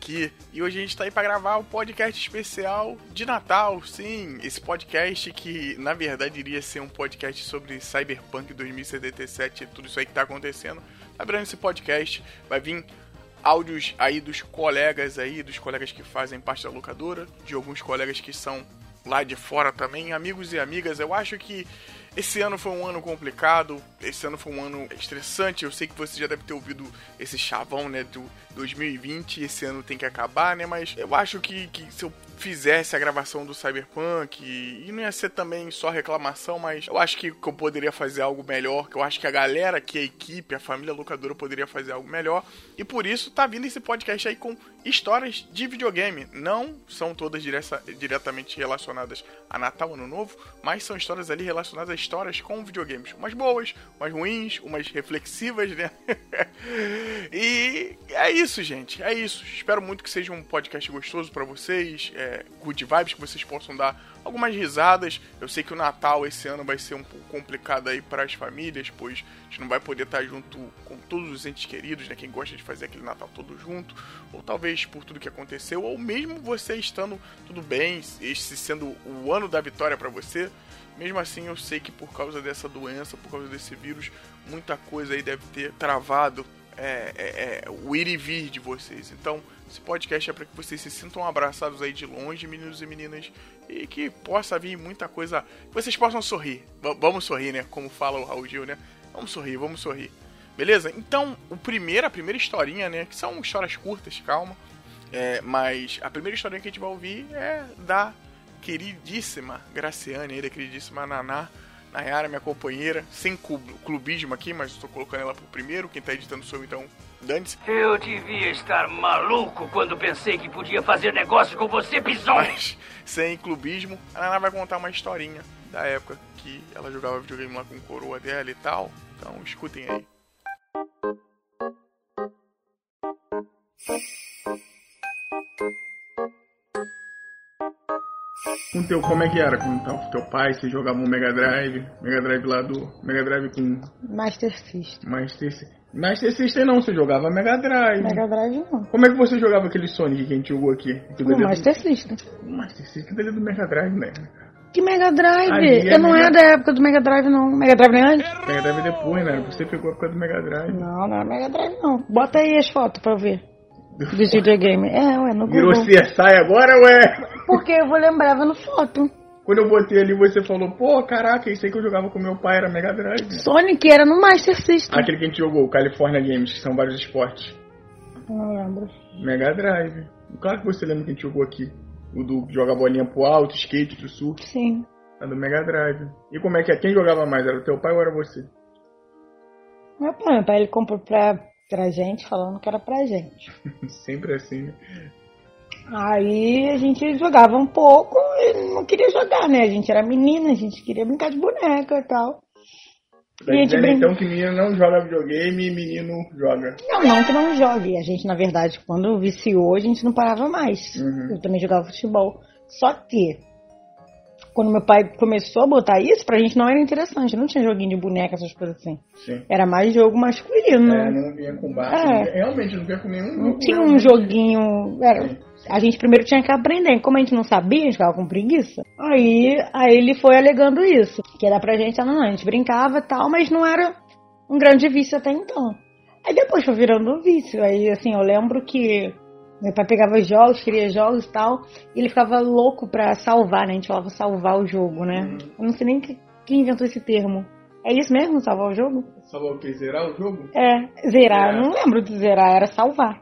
aqui. E hoje a gente tá aí pra gravar o um podcast especial de Natal. Sim, esse podcast que na verdade iria ser um podcast sobre Cyberpunk 2077 e tudo isso aí que tá acontecendo. Lembrando, esse podcast vai vir áudios aí dos colegas aí, dos colegas que fazem parte da locadora, de alguns colegas que são lá de fora também, amigos e amigas. Eu acho que esse ano foi um ano complicado, esse ano foi um ano estressante. Eu sei que você já deve ter ouvido esse chavão, né, do 2020, esse ano tem que acabar, né, mas eu acho que, que se eu fizesse a gravação do Cyberpunk, e não ia ser também só reclamação, mas eu acho que eu poderia fazer algo melhor, que eu acho que a galera que a equipe, a família locadora poderia fazer algo melhor, e por isso tá vindo esse podcast aí com histórias de videogame. Não são todas direta, diretamente relacionadas a Natal, Ano Novo, mas são histórias ali relacionadas a histórias com videogames. Umas boas, umas ruins, umas reflexivas, né? e é isso, gente. É isso. Espero muito que seja um podcast gostoso para vocês. É, good vibes, que vocês possam dar algumas risadas. Eu sei que o Natal esse ano vai ser um pouco complicado aí para as famílias, pois a gente não vai poder estar junto com todos os entes queridos, né? Quem gosta de fazer aquele Natal todo junto, ou talvez por tudo que aconteceu, ou mesmo você estando tudo bem, esse sendo o ano da vitória para você. Mesmo assim, eu sei que por causa dessa doença, por causa desse vírus, muita coisa aí deve ter travado é, é, é, o ir e vir de vocês. Então, esse podcast é para que vocês se sintam abraçados aí de longe, meninos e meninas, e que possa vir muita coisa. Que vocês possam sorrir. V vamos sorrir, né? Como fala o Raul Gil, né? Vamos sorrir, vamos sorrir. Beleza? Então, o primeiro, a primeira historinha, né? Que são histórias curtas, calma. É, mas a primeira historinha que a gente vai ouvir é da queridíssima Graciane, da queridíssima Naná. Nayara, minha companheira, sem clubismo aqui, mas estou colocando ela por primeiro. Quem está editando sou então Dante. Eu devia estar maluco quando pensei que podia fazer negócio com você. Mas, sem clubismo, a Naná vai contar uma historinha da época que ela jogava videogame lá com o coroa dela e tal. Então, escutem aí. Com teu, como é que era com o teu pai? Você jogava um Mega Drive, Mega Drive lá do. Mega Drive com. Master System. Master System. Master System não, você jogava Mega Drive. Mega Drive não. Como é que você jogava aquele Sonic que a gente jogou aqui? O Master do... System. Master System dele do Mega Drive, né? Que Mega Drive? É eu não Mega... é da época do Mega Drive, não. Mega Drive nem antes? Mega Drive depois, né? Você pegou a época do Mega Drive. Não, não é Mega Drive, não. Bota aí as fotos pra eu ver. Do videogame. É, ué, no Google. Virou CSI agora, ué? Porque eu vou lembrar vendo foto. Quando eu botei ali, você falou, pô, caraca, isso aí que eu jogava com meu pai era Mega Drive. Sonic era no Master System. Aquele que a gente jogou, California Games, que são vários esportes. Não lembro. Mega Drive. Claro que você lembra que a gente jogou aqui. O do joga bolinha pro alto, skate, do surf. Sim. É do Mega Drive. E como é que é? Quem jogava mais? Era o teu pai ou era você? Meu pai, meu pai ele comprou pra, pra gente, falando que era pra gente. Sempre assim, né? Aí a gente jogava um pouco e não queria jogar, né? A gente era menina, a gente queria brincar de boneca e tal. Tá dizendo, brin... então que menino não joga videogame e menino joga. Não, não que não jogue. A gente, na verdade, quando viciou, a gente não parava mais. Uhum. Eu também jogava futebol. Só que quando meu pai começou a botar isso, pra gente não era interessante. Não tinha joguinho de boneca, essas coisas assim. Sim. Era mais jogo masculino. É, não vinha com base. É. Realmente, não vinha com nenhum Não tinha um joguinho. Era, a gente primeiro tinha que aprender. Como a gente não sabia, a gente ficava com preguiça. Aí, aí ele foi alegando isso. Que era pra gente, não, a gente brincava e tal, mas não era um grande vício até então. Aí depois foi virando um vício. Aí, assim, eu lembro que meu pai pegava jogos, queria jogos e tal, e ele ficava louco pra salvar, né? A gente falava salvar o jogo, né? Uhum. Eu não sei nem quem inventou esse termo. É isso mesmo, salvar o jogo? Salvar o quê? Zerar o jogo? É, zerar. É. Não lembro de zerar, era salvar.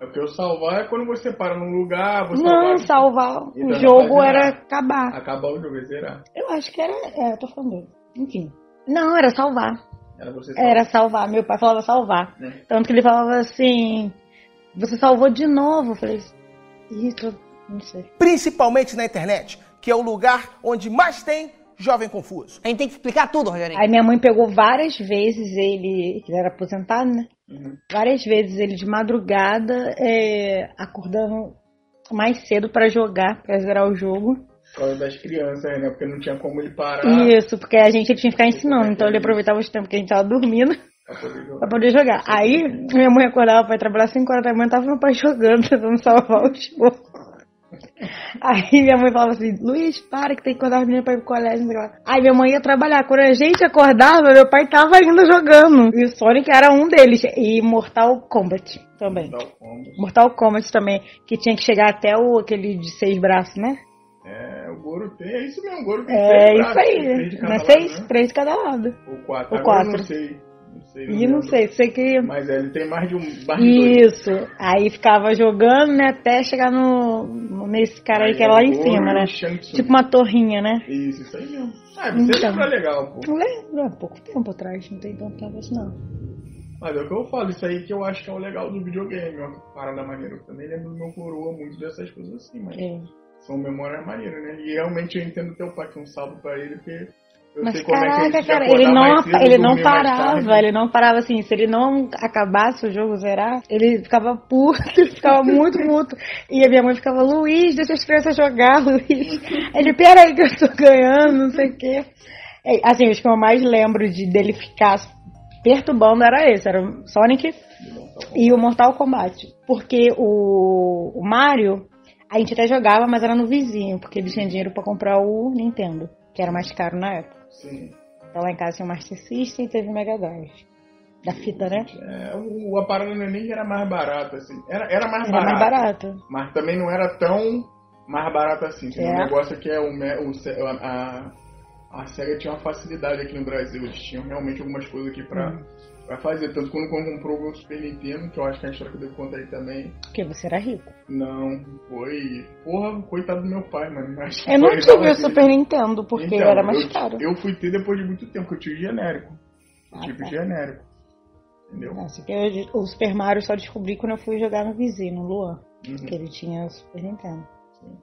É porque o salvar é quando você para num lugar, você Não, salvar, salvar o jogo era acabar. Acabar o jogo, é zerar. Eu acho que era. É, eu tô falando. Enfim. Não, era salvar. Era você salvar. Era salvar. Meu pai falava salvar. É. Tanto que ele falava assim. Você salvou de novo. Eu falei, isso, não sei. Principalmente na internet, que é o lugar onde mais tem jovem confuso. A gente tem que explicar tudo, Rogerinho. Aí minha mãe pegou várias vezes ele, ele era aposentado, né? Uhum. Várias vezes ele de madrugada, é, acordando mais cedo para jogar, para zerar o jogo. Por causa das crianças, né? Porque não tinha como ele parar. Isso, porque a gente tinha que ficar ensinando. Então ele aproveitava os tempos que a gente tava dormindo. Pra poder jogar. Aí minha mãe acordava pra ir trabalhar 5 horas da manhã, tava meu pai jogando, tentando salvar o jogo. Aí minha mãe falava assim, Luiz, para que tem que acordar as meninas pra ir pro colégio. Aí minha mãe ia trabalhar. Quando a gente acordava, meu pai tava ainda jogando. E o Sonic era um deles. E Mortal Kombat também. O combo. Mortal Kombat também, que tinha que chegar até o aquele de seis braços, né? É, o Goro tem, é isso mesmo, o Goro tem É isso braços, aí. três de cada lado, seis, né? três de cada lado. Ou quatro. Ou quatro. não sei. Não sei. E não lembro. sei, sei que. Mas é, ele tem mais de um. Mais de dois. Isso. Aí ficava jogando, né? Até chegar no. nesse cara aí Aí que é é lá em cima, né? Tsung. Tipo uma torrinha, né? Isso, isso aí mesmo. Ah, você Então. lembra legal, pô. Não lembro, há pouco tempo atrás, não tem tanto tempo assim não. Mas é o que eu falo, isso aí que eu acho que é o legal do videogame, ó. Parada maneira. Eu também lembro do meu coroa muito dessas coisas assim, mas É. são memórias maneiras, né? E realmente eu entendo teu pai, que um salve pra ele, porque eu Mas é caraca, se cara, ele não, cedo, ele não parava, ele não parava assim, se ele não acabasse o jogo zerar, ele ficava puto, ele ficava muito puto. E a minha mãe ficava, Luiz, deixa as crianças jogar, Luiz. Ele, pera aí que eu tô ganhando, não sei o quê. É, Assim, os que eu mais lembro de dele ficar perturbando era esse, era o Sonic e o Mortal Kombat. Porque o, o Mario, a gente até jogava, mas era no vizinho, porque ele tinha dinheiro pra comprar o Nintendo, que era mais caro na época. Sim. Então lá em casa tinha o Master System e teve o Mega Drive. Da fita, né? É, o, a parada não é nem era mais barata, assim. Era, era mais Era mais barata. barato. Mas também não era tão mais barato assim. Tinha um É. negócio que é o, o Se- a, a SEGA tinha uma facilidade aqui no Brasil. Eles tinham realmente algumas coisas aqui pra, Hum. Pra fazer. Tanto quando comprou o Super Nintendo, que eu acho que é a história que eu devo contar aí também. Porque você era rico. Não, foi. Porra, coitado do meu pai, mano. Que Eu não tive o. Super Nintendo, porque Então, era mais eu, caro. Eu fui ter depois de muito tempo, que eu tive genérico. Eu Ah, tive tá. genérico. Entendeu? Nossa, eu- o Super Mario só descobri quando eu fui jogar no vizinho, no Luan. Uhum. Que ele tinha o Super Nintendo.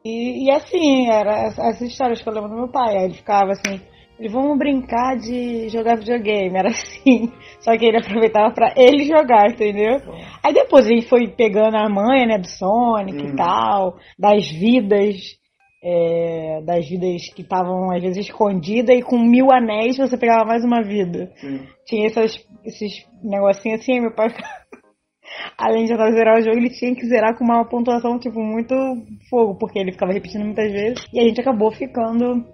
E, e assim, era essa- essas histórias que eu lembro do meu pai. Aí ele ficava assim, vamos brincar de jogar videogame. Era assim. Só que ele aproveitava pra ele jogar, entendeu? Aí depois a gente foi pegando a manha, né, do Sonic Uhum. e tal, das vidas, é, das vidas que estavam às vezes escondidas e com mil anéis você pegava mais uma vida. Tinha essas, esses negocinhos assim, meu pai além de não zerar o jogo, ele tinha que zerar com uma pontuação, tipo, muito fogo, porque ele ficava repetindo muitas vezes. E a gente acabou ficando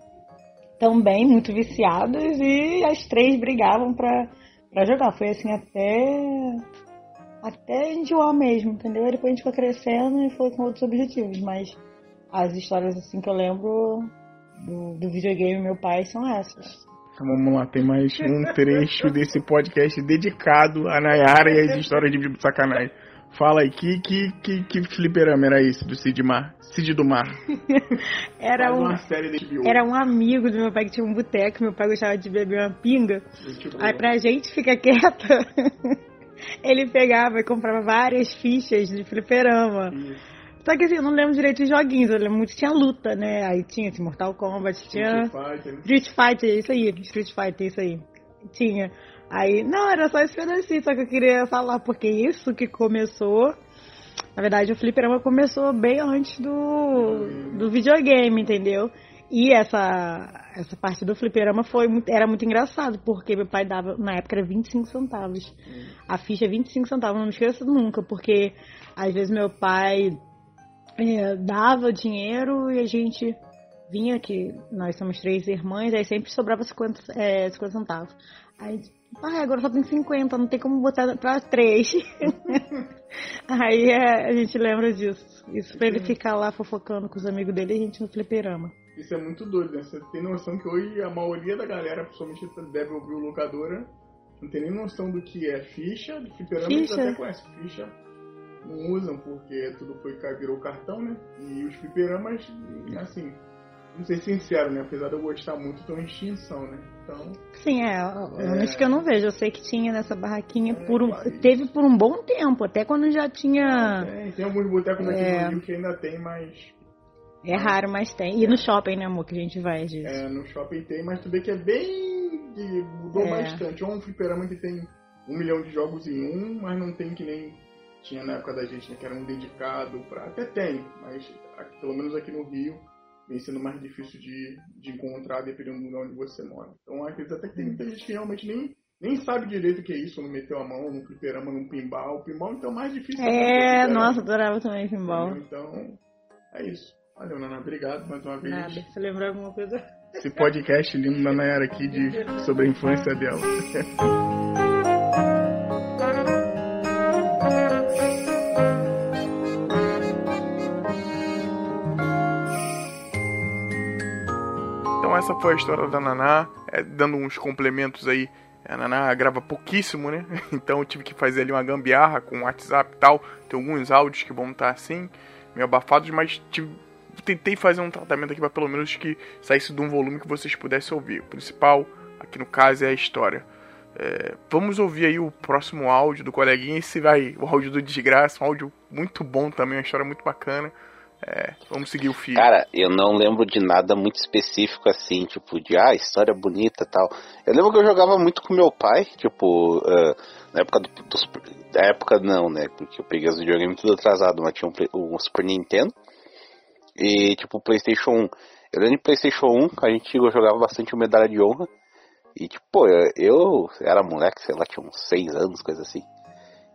também muito viciados e as três brigavam pra, pra jogar. Foi assim até. Até enjoar mesmo, entendeu? Aí depois a gente foi crescendo e foi com outros objetivos, mas as histórias assim que eu lembro do, do videogame meu pai são essas. Vamos lá, tem mais um trecho desse podcast dedicado a Nayara e as histórias de Sacanagem. Fala aí, que, que, que, que fliperama era esse do Cid Mar? Cid do Mar. Era um, era um amigo do meu pai que tinha um boteco, meu pai gostava de beber uma pinga. Aí pra gente ficar quieta, ele pegava e comprava várias fichas de fliperama. Isso. Só que assim, eu não lembro direito os joguinhos, eu lembro muito que tinha luta, né? Aí tinha assim, Mortal Kombat, tinha Street Fighter. Street Fighter, isso aí, Street Fighter, isso aí. Tinha. Aí, não, era só esse pedacinho, só que eu queria falar, porque isso que começou. Na verdade, o fliperama começou bem antes do, do videogame, entendeu? E essa, essa parte do fliperama foi muito, era muito engraçado, porque meu pai dava, na época era 25 centavos. A ficha é 25 centavos, não me esqueço nunca, porque às vezes meu pai é, dava dinheiro e a gente vinha que nós somos três irmãs, aí sempre sobrava 50, é, 50 centavos. Aí, ah, agora só tem 50, não tem como botar pra três. aí é, a gente lembra disso. Isso pra ele ficar lá fofocando com os amigos dele e a gente no fliperama. Isso é muito doido, né? Você tem noção que hoje a maioria da galera, principalmente deve ouvir o locadora, não tem nem noção do que é ficha, de fliperama eles Ficha. até conhecem. Ficha não usam porque tudo foi virou cartão, né? E os fliperamas, assim, não ser sincero, né? Apesar de eu gostar muito, estão em extinção, né? Então, Sim, é, realmente que eu não vejo. Eu sei que tinha nessa barraquinha É, por um, teve por um bom tempo, até quando já tinha. tem, tem alguns botecos aqui É. no Rio que ainda tem, mas É raro, mas tem. E no shopping, né, amor, que a gente vai vezes. é, no shopping tem, mas tu vê que é bem. mudou É. bastante. É um fliperama que tem um milhão de jogos em um, mas não tem que nem tinha na época da gente, né? Que era um dedicado pra. Até tem, mas pelo menos aqui no Rio vem sendo mais difícil de, de encontrar dependendo do lugar onde você mora. Então às vezes até que tem muita gente que realmente nem, nem sabe direito o que é isso, não meteu a mão no fliperama, num pinball. Pinball, então, é mais difícil. É, nossa, adorava também pinball. Então, é isso. Valeu, Nana, obrigado mais uma vez. Nada, você lembrou alguma coisa? Esse podcast lindo da Nayara aqui de, sobre a infância dela. essa foi a história da Naná, é, dando uns complementos aí. A Naná grava pouquíssimo, né? Então eu tive que fazer ali uma gambiarra com o WhatsApp e tal. Tem alguns áudios que vão estar assim, meio abafados, mas tive, tentei fazer um tratamento aqui para pelo menos que saísse de um volume que vocês pudessem ouvir. O principal, aqui no caso, é a história. É, vamos ouvir aí o próximo áudio do coleguinha. Esse vai, o áudio do Desgraça, um áudio muito bom também, uma história muito bacana. É, vamos seguir o fio. Cara, eu não lembro de nada muito específico assim, tipo, de ah, história bonita tal. Eu lembro que eu jogava muito com meu pai, tipo, uh, na época do, dos. Na época não, né? Porque eu peguei os videogames tudo atrasado, mas tinha um, um Super Nintendo. E tipo, Playstation 1. Eu lembro de Playstation 1, a gente jogava bastante o Medalha de Honra. E tipo, eu, eu era moleque, sei lá, tinha uns 6 anos, coisa assim.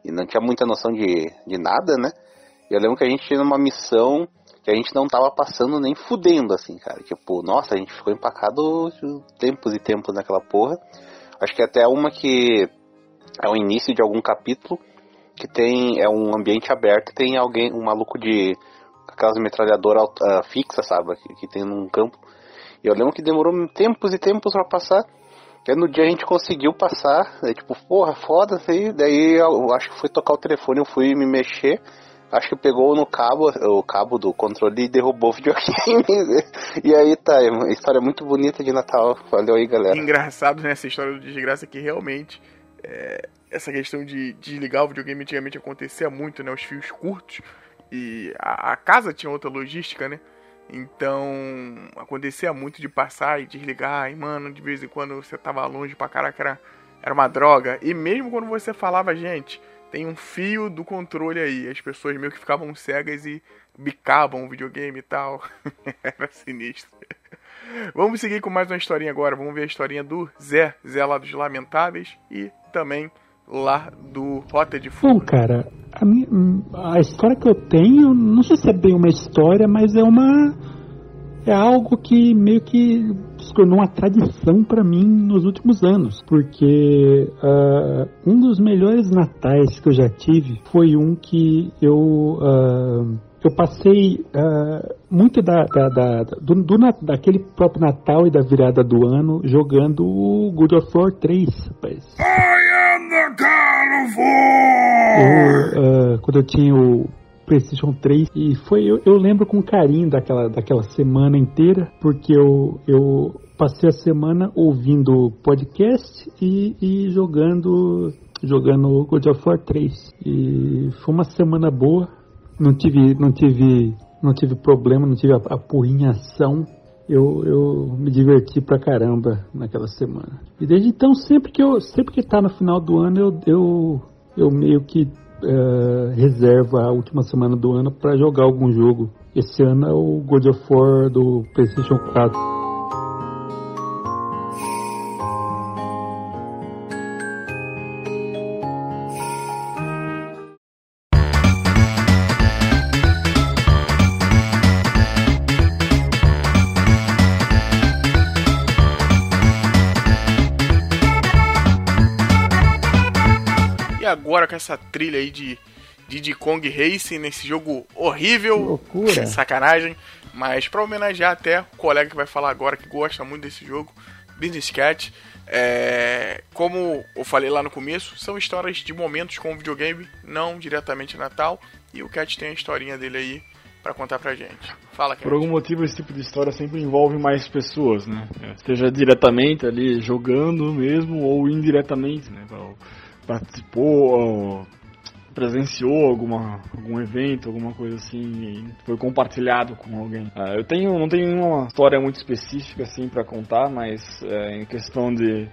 E não tinha muita noção de, de nada, né? Eu lembro que a gente tinha uma missão que a gente não tava passando nem fudendo, assim, cara. Tipo, nossa, a gente ficou empacado tempos e tempos naquela porra. Acho que até uma que é o início de algum capítulo, que tem, é um ambiente aberto, tem alguém, um maluco de aquelas metralhadoras uh, fixas, sabe, que, que, tem num campo. E eu lembro que demorou tempos e tempos para passar. Aí no dia a gente conseguiu passar, daí tipo, porra, foda, daí, daí eu acho que foi tocar o telefone, eu fui me mexer, acho que pegou no cabo, o cabo do controle e derrubou o videogame. e aí tá, é uma história muito bonita de Natal. Valeu aí, galera. Engraçado nessa história do desgraça que realmente é, essa questão de desligar o videogame antigamente acontecia muito, né? Os fios curtos. E a, a casa tinha outra logística, né? Então acontecia muito de passar e desligar. E mano, de vez em quando você tava longe pra caraca, era, era uma droga. E mesmo quando você falava, gente tem um fio do controle aí. As pessoas meio que ficavam cegas e bicavam o videogame e tal. Era sinistro. Vamos seguir com mais uma historinha agora. Vamos ver a historinha do Zé, Zé lá dos Lamentáveis e também lá do Rota de Fuga. Bom, cara, a, minha, a história que eu tenho, não sei se é bem uma história, mas é uma é algo que meio que se tornou uma tradição para mim nos últimos anos, porque uh, um dos melhores natais que eu já tive foi um que eu uh, eu passei uh, muito da, da, da do, do, daquele próprio Natal e da virada do ano jogando o God of War 3, rapaz. I am the God of War! Eu, quando eu tinha o PlayStation 3 e foi eu, eu, lembro com carinho daquela, daquela semana inteira porque eu, eu passei a semana ouvindo podcast e, e jogando jogando God of War 3 e foi uma semana boa. Não tive não tive não tive problema não tive apurrinhação eu, eu me diverti pra caramba naquela semana. E desde então sempre que eu sempre que tá no final do ano eu, eu eu meio que uh, reserva a última semana do ano para jogar algum jogo. Esse ano é o God of War do PlayStation 4. Agora com essa trilha aí de Diddy Kong Racing nesse jogo horrível. Loucura. Sacanagem. Mas para homenagear até o colega que vai falar agora que gosta muito desse jogo, Business Cat. É, como eu falei lá no começo, são histórias de momentos com o videogame, não diretamente Natal. E o Cat tem a historinha dele aí para contar pra gente. Fala, Cat. Por algum motivo, esse tipo de história sempre envolve mais pessoas, né? Seja diretamente ali jogando mesmo ou indiretamente, né? Participou, presenciou alguma, algum evento, alguma coisa assim, foi compartilhado com alguém. Uh, eu tenho, não tenho uma história muito específica assim para contar, mas uh, em questão de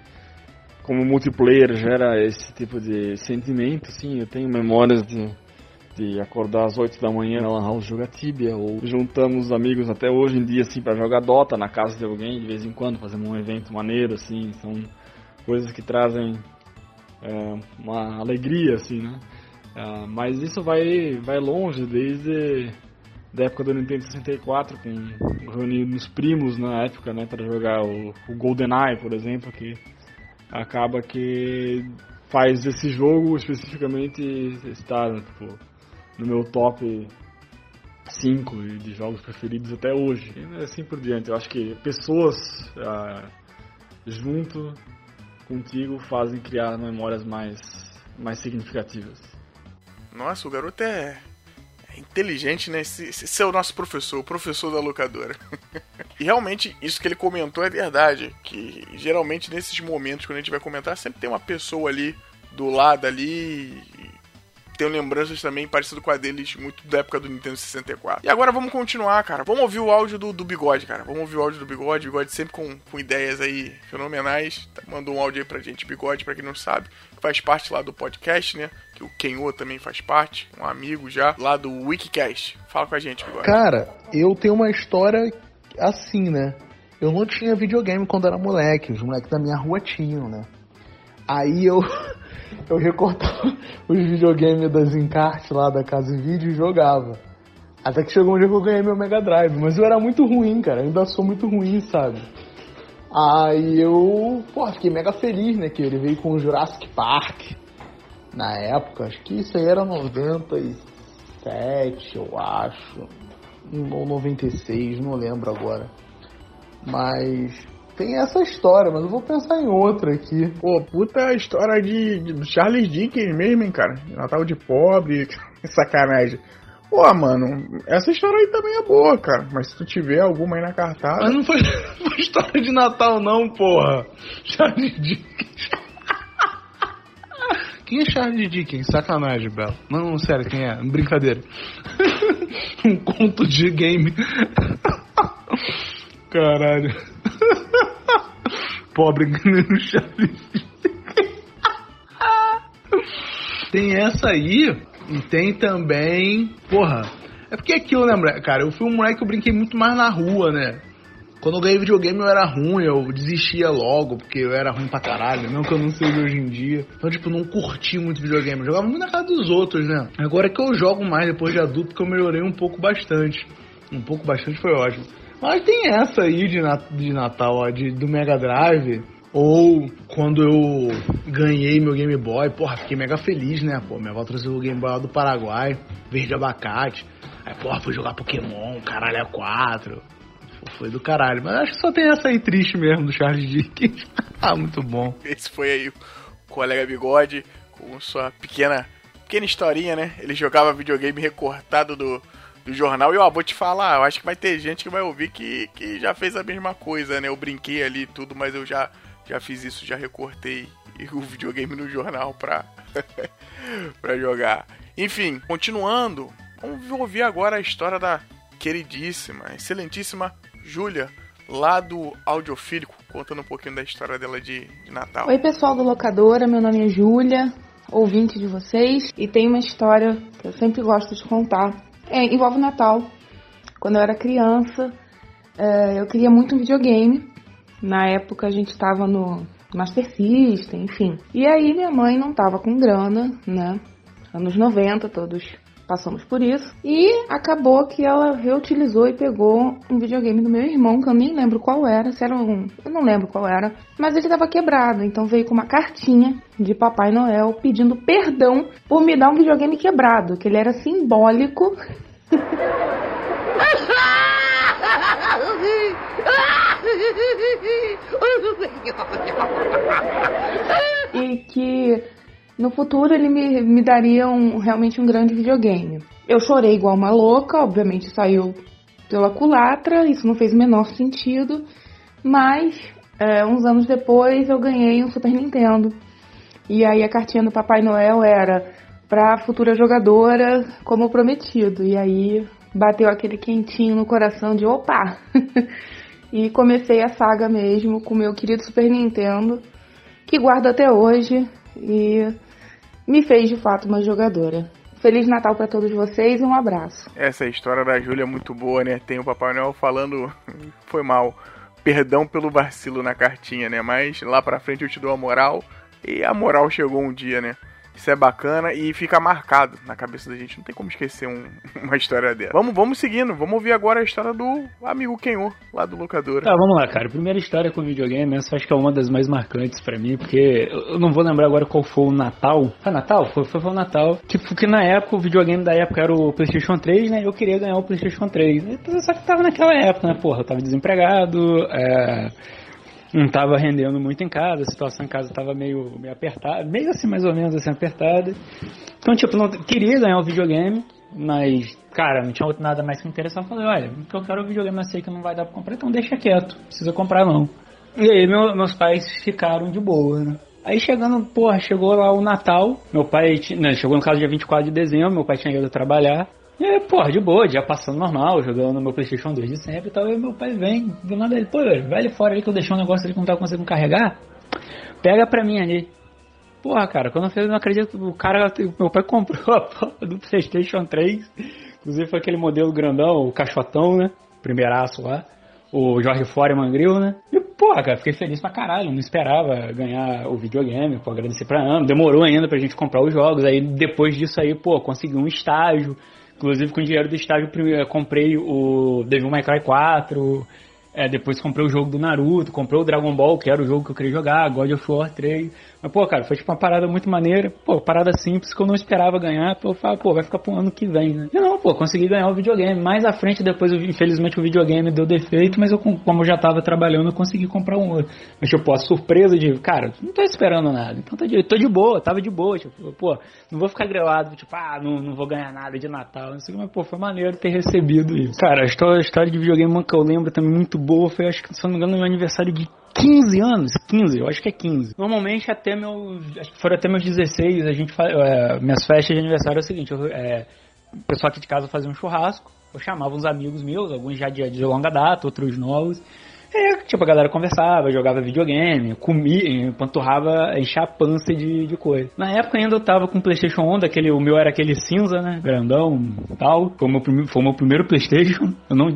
como multiplayer gera esse tipo de sentimento, assim, eu tenho memórias de, de acordar às 8 da manhã na Lan House jogar Tibia, ou juntamos amigos até hoje em dia, assim, para jogar Dota na casa de alguém, de vez em quando, fazendo um evento maneiro, assim, são coisas que trazem é, uma alegria, assim, né? Uh, mas isso vai, vai longe desde da época do Nintendo 64, com reunindo os primos na época, né, para jogar o, o GoldenEye, por exemplo, que acaba que faz esse jogo especificamente estar tipo, no meu top 5 de jogos preferidos até hoje. E assim por diante. Eu acho que pessoas ah, junto contigo fazem criar memórias mais, mais significativas. Nossa, o garoto é, é inteligente, né? Esse, esse é o nosso professor, o professor da locadora. e realmente, isso que ele comentou é verdade. Que geralmente nesses momentos, quando a gente vai comentar, sempre tem uma pessoa ali do lado ali tenho lembranças também parecido com a deles, muito da época do Nintendo 64. E agora vamos continuar, cara. Vamos ouvir o áudio do, do Bigode, cara. Vamos ouvir o áudio do Bigode. O Bigode sempre com, com ideias aí fenomenais. Mandou um áudio aí pra gente, Bigode, pra quem não sabe, que faz parte lá do podcast, né? Que o Kenô também faz parte, um amigo já, lá do Wikicast. Fala com a gente, Bigode. Cara, eu tenho uma história assim, né? Eu não tinha videogame quando era moleque, os moleques da minha rua tinham, né? Aí eu eu recortava os videogames das encartes lá da casa em vídeo e jogava. Até que chegou um dia que eu ganhei meu Mega Drive, mas eu era muito ruim, cara, eu ainda sou muito ruim, sabe? Aí eu, pô, fiquei mega feliz, né, que ele veio com o Jurassic Park na época, acho que isso aí era 97, eu acho, ou 96, não lembro agora. Mas tem essa história, mas eu vou pensar em outra aqui. Pô, puta história de, de Charles Dickens mesmo, hein, cara. Natal de pobre, sacanagem. Pô, mano, essa história aí também é boa, cara. Mas se tu tiver alguma aí na cartada. Mas não foi, foi história de Natal, não, porra. Charles Dickens. Quem é Charles Dickens? Sacanagem, Belo. Não, sério, quem é? Brincadeira. um conto de game. Caralho. Pobre no Charles. tem essa aí e tem também. Porra. É porque aquilo, né, cara? Eu fui um moleque que eu brinquei muito mais na rua, né? Quando eu ganhei videogame eu era ruim, eu desistia logo, porque eu era ruim pra caralho, não que eu não seja hoje em dia. Então, tipo, não curti muito videogame, eu jogava muito na casa dos outros, né? Agora que eu jogo mais depois de adulto, que eu melhorei um pouco bastante. Um pouco bastante foi ótimo. Mas tem essa aí de, de Natal, ó, de, do Mega Drive. Ou quando eu ganhei meu Game Boy, porra, fiquei mega feliz, né? Pô, minha avó trouxe o Game Boy lá do Paraguai, verde abacate. Aí, porra, fui jogar Pokémon, caralho, é 4. Foi do caralho. Mas acho que só tem essa aí triste mesmo do Charles Dickens. ah, muito bom. Esse foi aí o colega Bigode com sua pequena, pequena historinha, né? Ele jogava videogame recortado do, do jornal. E ó, vou te falar, eu acho que vai ter gente que vai ouvir que, que já fez a mesma coisa, né? Eu brinquei ali e tudo, mas eu já, já fiz isso, já recortei o videogame no jornal pra, pra jogar. Enfim, continuando, vamos ouvir agora a história da queridíssima, excelentíssima Júlia, lá do Audiofílico, contando um pouquinho da história dela de, de Natal. Oi, pessoal do Locadora, meu nome é Júlia, ouvinte de vocês, e tem uma história que eu sempre gosto de contar é, envolve o Natal. Quando eu era criança, é, eu queria muito um videogame. Na época a gente estava no Master System, enfim. E aí minha mãe não tava com grana, né? Anos 90, todos passamos por isso. E acabou que ela reutilizou e pegou um videogame do meu irmão, que eu nem lembro qual era, se era um. Eu não lembro qual era. Mas ele estava quebrado, então veio com uma cartinha de Papai Noel pedindo perdão por me dar um videogame quebrado, que ele era simbólico. e que no futuro ele me, me daria um, realmente um grande videogame. Eu chorei igual uma louca, obviamente saiu pela culatra, isso não fez o menor sentido, mas é, uns anos depois eu ganhei um Super Nintendo. E aí a cartinha do Papai Noel era para futura jogadora, como prometido. E aí bateu aquele quentinho no coração de opa! e comecei a saga mesmo com meu querido Super Nintendo, que guardo até hoje. E me fez de fato uma jogadora. Feliz Natal para todos vocês e um abraço. Essa história da Júlia é muito boa, né? Tem o Papai Noel falando, foi mal, perdão pelo vacilo na cartinha, né? Mas lá pra frente eu te dou a moral, E a moral chegou um dia, né? Isso é bacana e fica marcado na cabeça da gente. Não tem como esquecer um, uma história dela. Vamos, vamos seguindo. Vamos ouvir agora a história do amigo Kenô, lá do locadora. Tá, vamos lá, cara. Primeira história com videogame, essa acho que é uma das mais marcantes para mim, porque eu não vou lembrar agora qual foi o Natal. Foi Natal? Foi, foi, foi o Natal. Tipo, que na época, o videogame da época era o PlayStation 3, né? Eu queria ganhar o PlayStation 3. Só que tava naquela época, né? Porra, eu tava desempregado, é não estava rendendo muito em casa, a situação em casa estava meio, meio apertada, meio assim mais ou menos assim apertada. Então, tipo, não queria ganhar o videogame, mas, cara, não tinha nada mais que me interessar. Eu falei, olha, que eu quero o videogame, eu sei que não vai dar pra comprar, então deixa quieto, não precisa comprar não. E aí meu, meus pais ficaram de boa, né? Aí chegando, porra, chegou lá o Natal, meu pai, né, chegou no caso dia 24 de dezembro, meu pai tinha ido trabalhar, e aí, porra, de boa, já passando normal, jogando no meu Playstation 2 de sempre e tal. E meu pai vem, do nada ele, pô, vai ali fora ali que eu deixei um negócio ali que não tava conseguindo carregar. Pega pra mim ali. Porra, cara, quando eu fiz, não acredito, o cara, meu pai comprou a porra do Playstation 3. Inclusive foi aquele modelo grandão, o caixotão, né? Primeiraço lá. O Jorge Foreman Grill, né? E, porra, cara, fiquei feliz pra caralho. Não esperava ganhar o videogame, pô, agradecer pra Ana. Demorou ainda pra gente comprar os jogos. Aí depois disso aí, pô, consegui um estágio Inclusive com o dinheiro do estágio comprei o Devil May Cry 4, é, depois comprei o jogo do Naruto, comprei o Dragon Ball, que era o jogo que eu queria jogar, God of War 3. Mas, pô, cara, foi tipo uma parada muito maneira. Pô, parada simples que eu não esperava ganhar. Pô, eu pô, vai ficar pro ano que vem, né? E não, pô, consegui ganhar o videogame. Mais à frente, depois, infelizmente, o videogame deu defeito, mas eu, como eu já tava trabalhando, eu consegui comprar um outro. Mas, tipo, a surpresa de, cara, não tô esperando nada. Então tô de, tô de boa, tava de boa. Tipo, pô, não vou ficar grelado, tipo, ah, não, não vou ganhar nada de Natal. Não sei, mas, pô, foi maneiro ter recebido isso. Cara, a história, a história de videogame que eu lembro também muito boa foi, acho que, se não me engano, no meu aniversário de 15 anos, 15, eu acho que é 15. Normalmente até meus, acho que foram até meus 16, a gente faz, é, minhas festas de aniversário é o seguinte, eu, é, o pessoal aqui de casa fazia um churrasco, eu chamava uns amigos meus, alguns já de, de longa data, outros novos, é, tipo, a galera conversava, jogava videogame, comia, empanturrava, enchia a pança de, de coisa. Na época ainda eu tava com o Playstation 1, daquele, o meu era aquele cinza, né, grandão tal. Foi o meu, foi o meu primeiro Playstation. Eu não,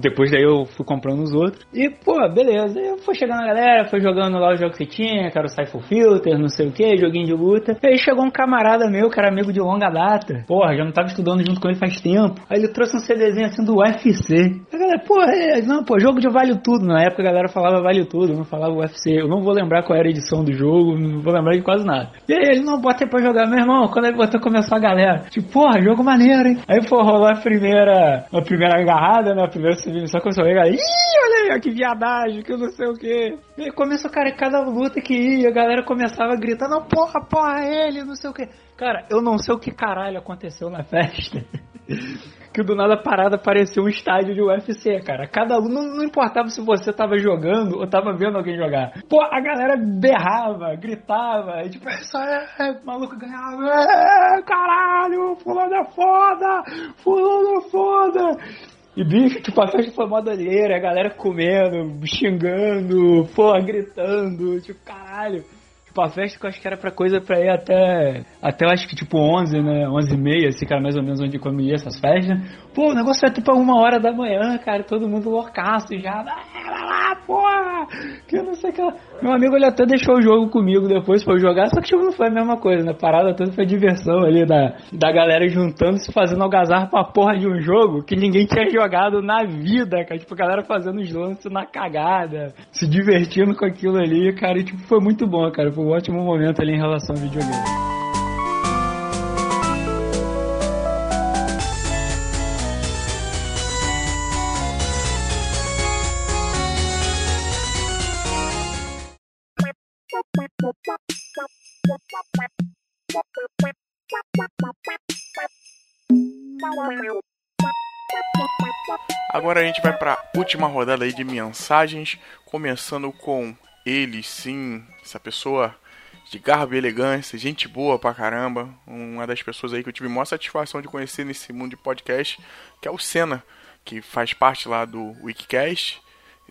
depois daí eu fui comprando os outros. E, pô, beleza. Eu fui chegando a galera, foi jogando lá os jogos que tinha, que era o Cypher Filter, não sei o que, joguinho de luta. E aí chegou um camarada meu, que era amigo de longa data. Porra, já não tava estudando junto com ele faz tempo. Aí ele trouxe um CDzinho assim do UFC. A galera, pô, é, não, pô, jogo de vale tudo, né? Na época a galera falava vale tudo, não falava UFC. Eu não vou lembrar qual era a edição do jogo, não vou lembrar de quase nada. E aí ele, não, bota pra jogar. Meu irmão, quando ele botou, começou a galera. Tipo, porra, jogo maneiro, hein? Aí, pô, rolou a primeira, a primeira agarrada, né? A primeira submissão, começou a ver, ih, olha aí, que viadagem, que não sei o que. E começou, cara, cada luta que ia, a galera começava a gritar, não, porra, porra, ele, não sei o que. Cara, eu não sei o que caralho aconteceu na festa. que do nada parada parecia um estádio de UFC, cara. Cada um, não, importava se você tava jogando ou tava vendo alguém jogar. Pô, a galera berrava, gritava, e tipo, isso é, é, maluco ganhava, é, caralho, fulano é foda, fulano é foda. E bicho, tipo, a festa foi mó doideira, a galera comendo, xingando, pô, gritando, tipo, caralho. Tipo, a festa que eu acho que era pra coisa pra ir até. Até eu acho que tipo 11, né? 11 e meia, assim, cara, mais ou menos onde quando ia essas festas. Pô, o negócio era tipo uma hora da manhã, cara, todo mundo loucaço já. Vai lá, porra! Que não sei que. Meu amigo ele até deixou o jogo comigo depois pra eu jogar, só que tipo, não foi a mesma coisa, né? Parada toda foi diversão ali da, da galera juntando-se, fazendo algazarra pra porra de um jogo que ninguém tinha jogado na vida, cara. Tipo, a galera fazendo os lances na cagada, se divertindo com aquilo ali, cara. E tipo, foi muito bom, cara. Foi um ótimo momento ali em relação ao videogame. Agora a gente vai para última rodada aí de mensagens, começando com ele, sim, essa pessoa de garbo e elegância, gente boa pra caramba, uma das pessoas aí que eu tive maior satisfação de conhecer nesse mundo de podcast, que é o Senna, que faz parte lá do Wikicast.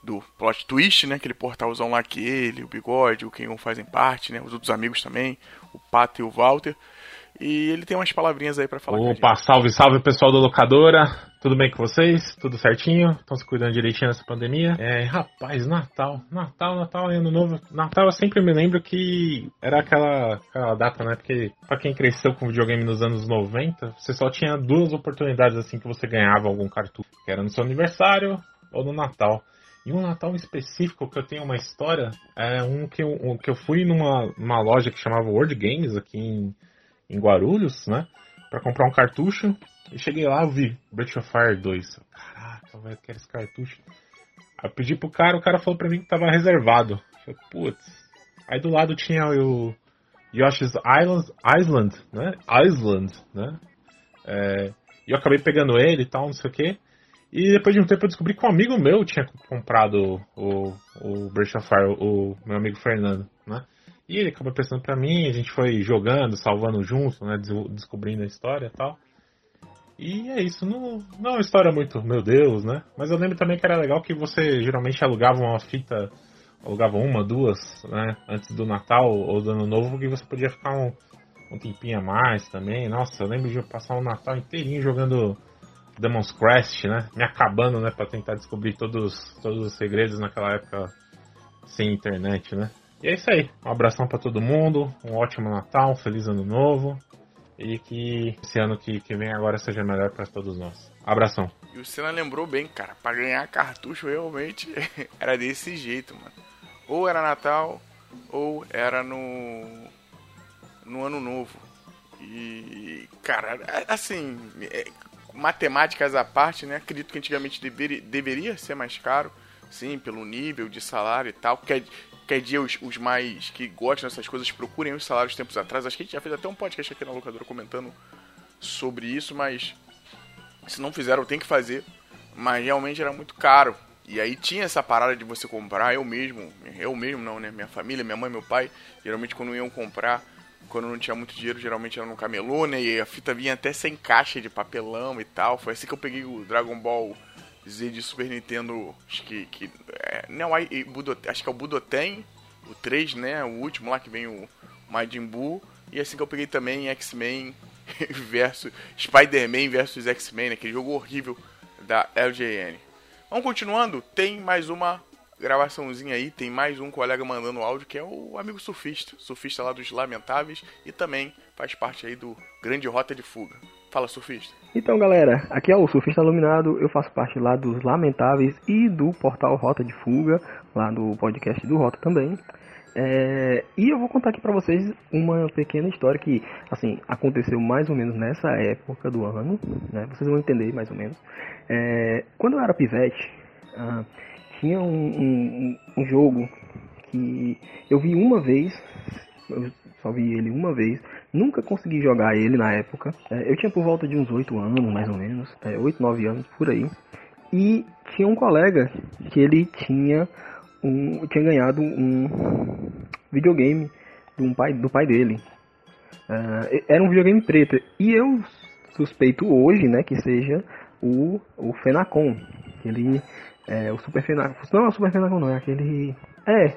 do plot twist, né? Aquele portalzão lá que ele, o Bigode, o Kenyon fazem parte, né? Os outros amigos também, o Pato e o Walter. E ele tem umas palavrinhas aí para falar. Opa, salve, salve pessoal da locadora. Tudo bem com vocês? Tudo certinho? Estão se cuidando direitinho nessa pandemia? É, rapaz, Natal. Natal, Natal, Ano Novo. Natal eu sempre me lembro que era aquela, aquela data, né? Porque pra quem cresceu com videogame nos anos 90, você só tinha duas oportunidades assim que você ganhava algum cartucho. Que era no seu aniversário ou no Natal. E um Natal específico que eu tenho uma história é um que eu, um, que eu fui numa, numa loja que chamava World Games aqui em em Guarulhos, né? Pra comprar um cartucho. E cheguei lá, eu vi Breath of Fire 2. Caraca, velho, quero esse cartucho. Aí eu pedi pro cara, o cara falou pra mim que tava reservado. Eu falei, putz. Aí do lado tinha o Yoshi's Island, Island né? Island, né? É, e eu acabei pegando ele e tal, não sei o que. E depois de um tempo eu descobri que um amigo meu tinha comprado o, o Breath of Fire, o meu amigo Fernando, né? E ele acabou prestando pra mim, a gente foi jogando, salvando junto, né? Descobrindo a história e tal. E é isso, não, não é uma história muito, meu Deus, né? Mas eu lembro também que era legal que você geralmente alugava uma fita, alugava uma, duas, né? Antes do Natal ou do Ano Novo, que você podia ficar um, um tempinho a mais também. Nossa, eu lembro de passar o Natal inteirinho jogando Demon's Crest, né? Me acabando, né? Pra tentar descobrir todos, todos os segredos naquela época sem internet, né? E é isso aí. Um abração para todo mundo, um ótimo Natal, um feliz ano novo. E que esse ano que, que vem agora seja melhor para todos nós. Abração. E o Senna lembrou bem, cara. Para ganhar cartucho realmente era desse jeito, mano. Ou era Natal, ou era no. no Ano Novo. E, cara, assim, é, matemáticas à parte, né? Acredito que antigamente deveria, deveria ser mais caro, sim, pelo nível de salário e tal. Porque qualquer dia os, os, mais que gostam dessas coisas procurem os salários tempos atrás. Acho que a gente já fez até um podcast aqui na locadora comentando sobre isso, mas se não fizeram, tem que fazer. Mas realmente era muito caro. E aí tinha essa parada de você comprar, eu mesmo, eu mesmo não, né? Minha família, minha mãe, meu pai, geralmente quando iam comprar, quando não tinha muito dinheiro, geralmente era no camelô, né? E a fita vinha até sem caixa de papelão e tal. Foi assim que eu peguei o Dragon Ball Z de Super Nintendo, acho que. que é, não, é acho que é o Budoten, o 3, né? O último lá que vem o Majin Buu. E assim que eu peguei também X-Men versus. Spider-Man versus X-Men, aquele jogo horrível da LJN. Vamos continuando, tem mais uma gravaçãozinha aí, tem mais um colega mandando áudio que é o amigo surfista, surfista lá dos Lamentáveis e também faz parte aí do Grande Rota de Fuga. Fala, surfista. Então, galera, aqui é o Surfista Iluminado. Eu faço parte lá dos Lamentáveis e do portal Rota de Fuga, lá do podcast do Rota também. É, e eu vou contar aqui pra vocês uma pequena história que, assim, aconteceu mais ou menos nessa época do ano, né? Vocês vão entender mais ou menos. É, quando eu era pivete, ah, tinha um, um, um jogo que eu vi uma vez, eu só vi ele uma vez, Nunca consegui jogar ele na época. É, eu tinha por volta de uns 8 anos, mais ou menos. É, 8, 9 anos, por aí. E tinha um colega que ele tinha, um, tinha ganhado um videogame do pai, do pai dele. É, era um videogame preto. E eu suspeito hoje, né, que seja o, o Fenacon. Ele é, o Super Fenacon. Não é o Super Fenacon, não, é aquele. É,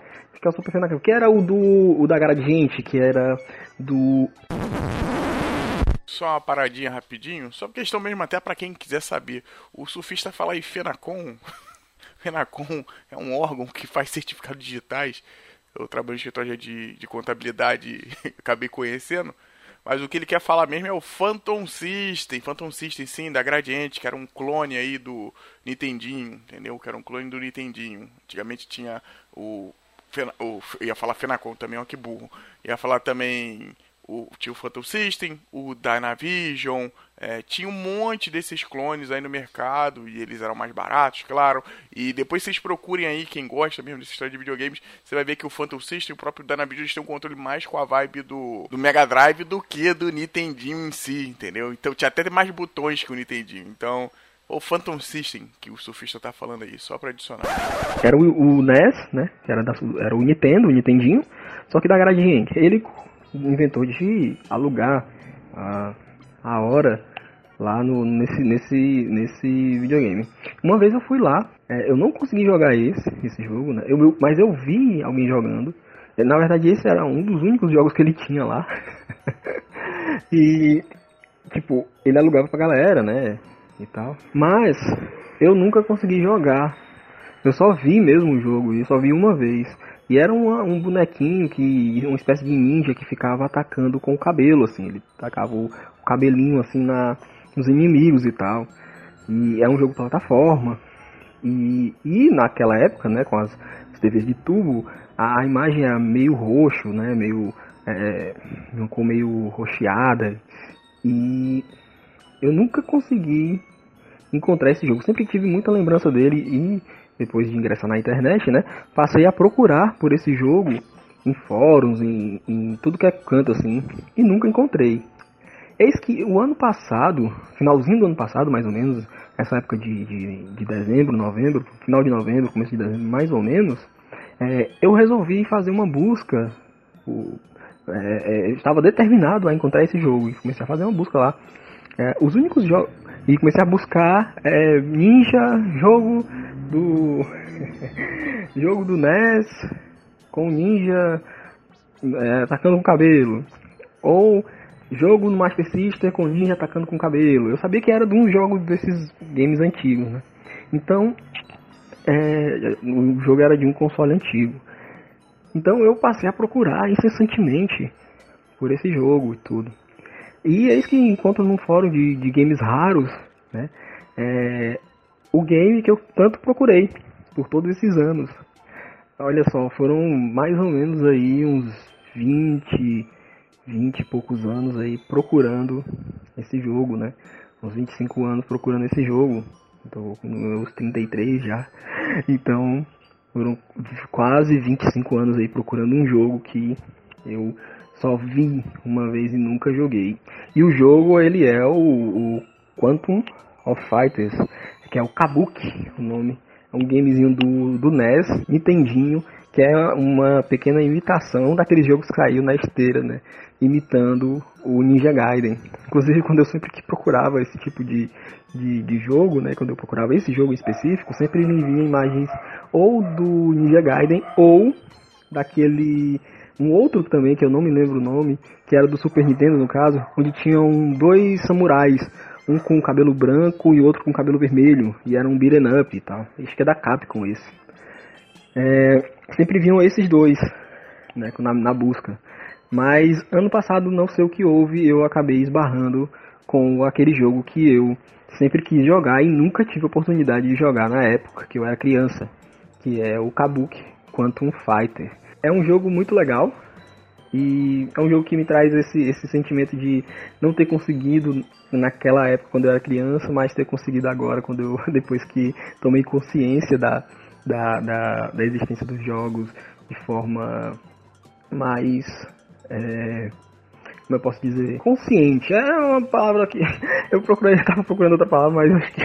que é o Super Fenacon. Que era o do. O da Gradiente, que era do. Só uma paradinha rapidinho, só questão mesmo até para quem quiser saber. O surfista fala aí Fenacon. Fenacon é um órgão que faz certificados digitais. Eu trabalho em escritório de, de contabilidade acabei conhecendo. Mas o que ele quer falar mesmo é o Phantom System. Phantom System, sim, da Gradiente, que era um clone aí do Nintendinho, entendeu? Que era um clone do Nintendinho. Antigamente tinha o. o ia falar Fenacon também, ó, que burro. Ia falar também o, tinha o Phantom System, o Dynavision, é, tinha um monte desses clones aí no mercado e eles eram mais baratos, claro. E depois vocês procurem aí, quem gosta mesmo dessa história de videogames, você vai ver que o Phantom System e o próprio Dynavision têm um controle mais com a vibe do, do Mega Drive do que do Nintendinho em si, entendeu? Então tinha até mais botões que o Nintendinho. Então, o Phantom System que o surfista tá falando aí, só pra adicionar. Era o, o NES, né? Era, da, era o Nintendo, o Nintendinho, só que da Gradiente. Ele inventou de alugar a, a hora lá no, nesse, nesse, nesse videogame. Uma vez eu fui lá, é, eu não consegui jogar esse, esse jogo, né? Eu, mas eu vi alguém jogando. É, na verdade, esse era um dos únicos jogos que ele tinha lá. e, tipo, ele alugava pra galera, né? E tal. Mas eu nunca consegui jogar. Eu só vi mesmo o jogo, e só vi uma vez. E era uma, um bonequinho que. uma espécie de ninja que ficava atacando com o cabelo, assim. Ele atacava o, o cabelinho assim na, nos inimigos e tal. E é um jogo plataforma. E, e naquela época, né, com as, as TVs de tubo, a, a imagem era meio roxo, né, meio é, meio rocheada. E eu nunca consegui encontrar esse jogo. Sempre tive muita lembrança dele e depois de ingressar na internet, né, passei a procurar por esse jogo em fóruns, em, em tudo que é canto assim, e nunca encontrei. Eis que o ano passado, finalzinho do ano passado, mais ou menos, essa época de, de, de dezembro, novembro, final de novembro, começo de dezembro, mais ou menos, é, eu resolvi fazer uma busca. O, é, é, estava determinado a encontrar esse jogo e comecei a fazer uma busca lá. É, os únicos jogos. E comecei a buscar é, Ninja, jogo do. jogo do NES com Ninja é, atacando com cabelo. Ou jogo no Master System com ninja atacando com cabelo. Eu sabia que era de um jogo desses games antigos, né? Então, é, o jogo era de um console antigo. Então eu passei a procurar incessantemente por esse jogo e tudo. E é isso que encontro num fórum de, de games raros, né? É, o game que eu tanto procurei por todos esses anos. Olha só, foram mais ou menos aí uns 20, 20 e poucos anos aí procurando esse jogo, né? Uns 25 anos procurando esse jogo. Tô com meus 33 já. Então, foram quase 25 anos aí procurando um jogo que eu só vi uma vez e nunca joguei. E o jogo, ele é o, o Quantum of Fighters, que é o Kabuki, o nome. É um gamezinho do, do NES, Nintendinho, que é uma pequena imitação daquele jogo que saiu na esteira, né? Imitando o Ninja Gaiden. Inclusive, quando eu sempre que procurava esse tipo de, de, de, jogo, né? Quando eu procurava esse jogo específico, sempre me vinha imagens ou do Ninja Gaiden ou daquele um outro também que eu não me lembro o nome, que era do Super Nintendo no caso, onde tinham dois samurais, um com cabelo branco e outro com cabelo vermelho, e era um beat'em up e tal. Acho que é da Capcom esse. É, sempre vinham esses dois né, na, na, busca. Mas ano passado, não sei o que houve, eu acabei esbarrando com aquele jogo que eu sempre quis jogar e nunca tive oportunidade de jogar na época que eu era criança, que é o Kabuki Quantum Fighter. É um jogo muito legal e é um jogo que me traz esse, esse sentimento de não ter conseguido naquela época quando eu era criança, mas ter conseguido agora quando eu depois que tomei consciência da da, da, da existência dos jogos de forma mais. É, como eu posso dizer? Consciente. É uma palavra que. Eu procurei, estava procurando outra palavra, mas acho que.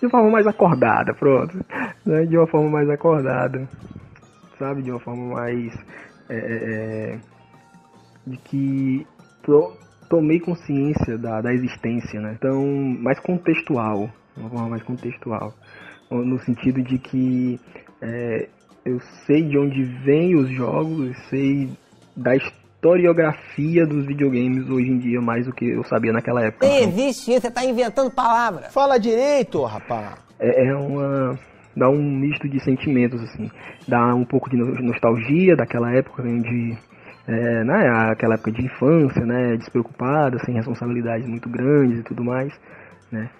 de uma forma mais acordada, pronto. Né? De uma forma mais acordada. Sabe? De uma forma mais. É, é, é de que tomei consciência da, da existência, né? Então, mais contextual. Uma forma mais contextual no sentido de que é, eu sei de onde vêm os jogos, sei da historiografia dos videogames hoje em dia mais do que eu sabia naquela época. Existe isso, você está inventando palavras. Fala direito, rapaz. É, é uma dá um misto de sentimentos assim, dá um pouco de nostalgia daquela época onde é, né, aquela época de infância, né, despreocupada, sem responsabilidades muito grandes e tudo mais, né.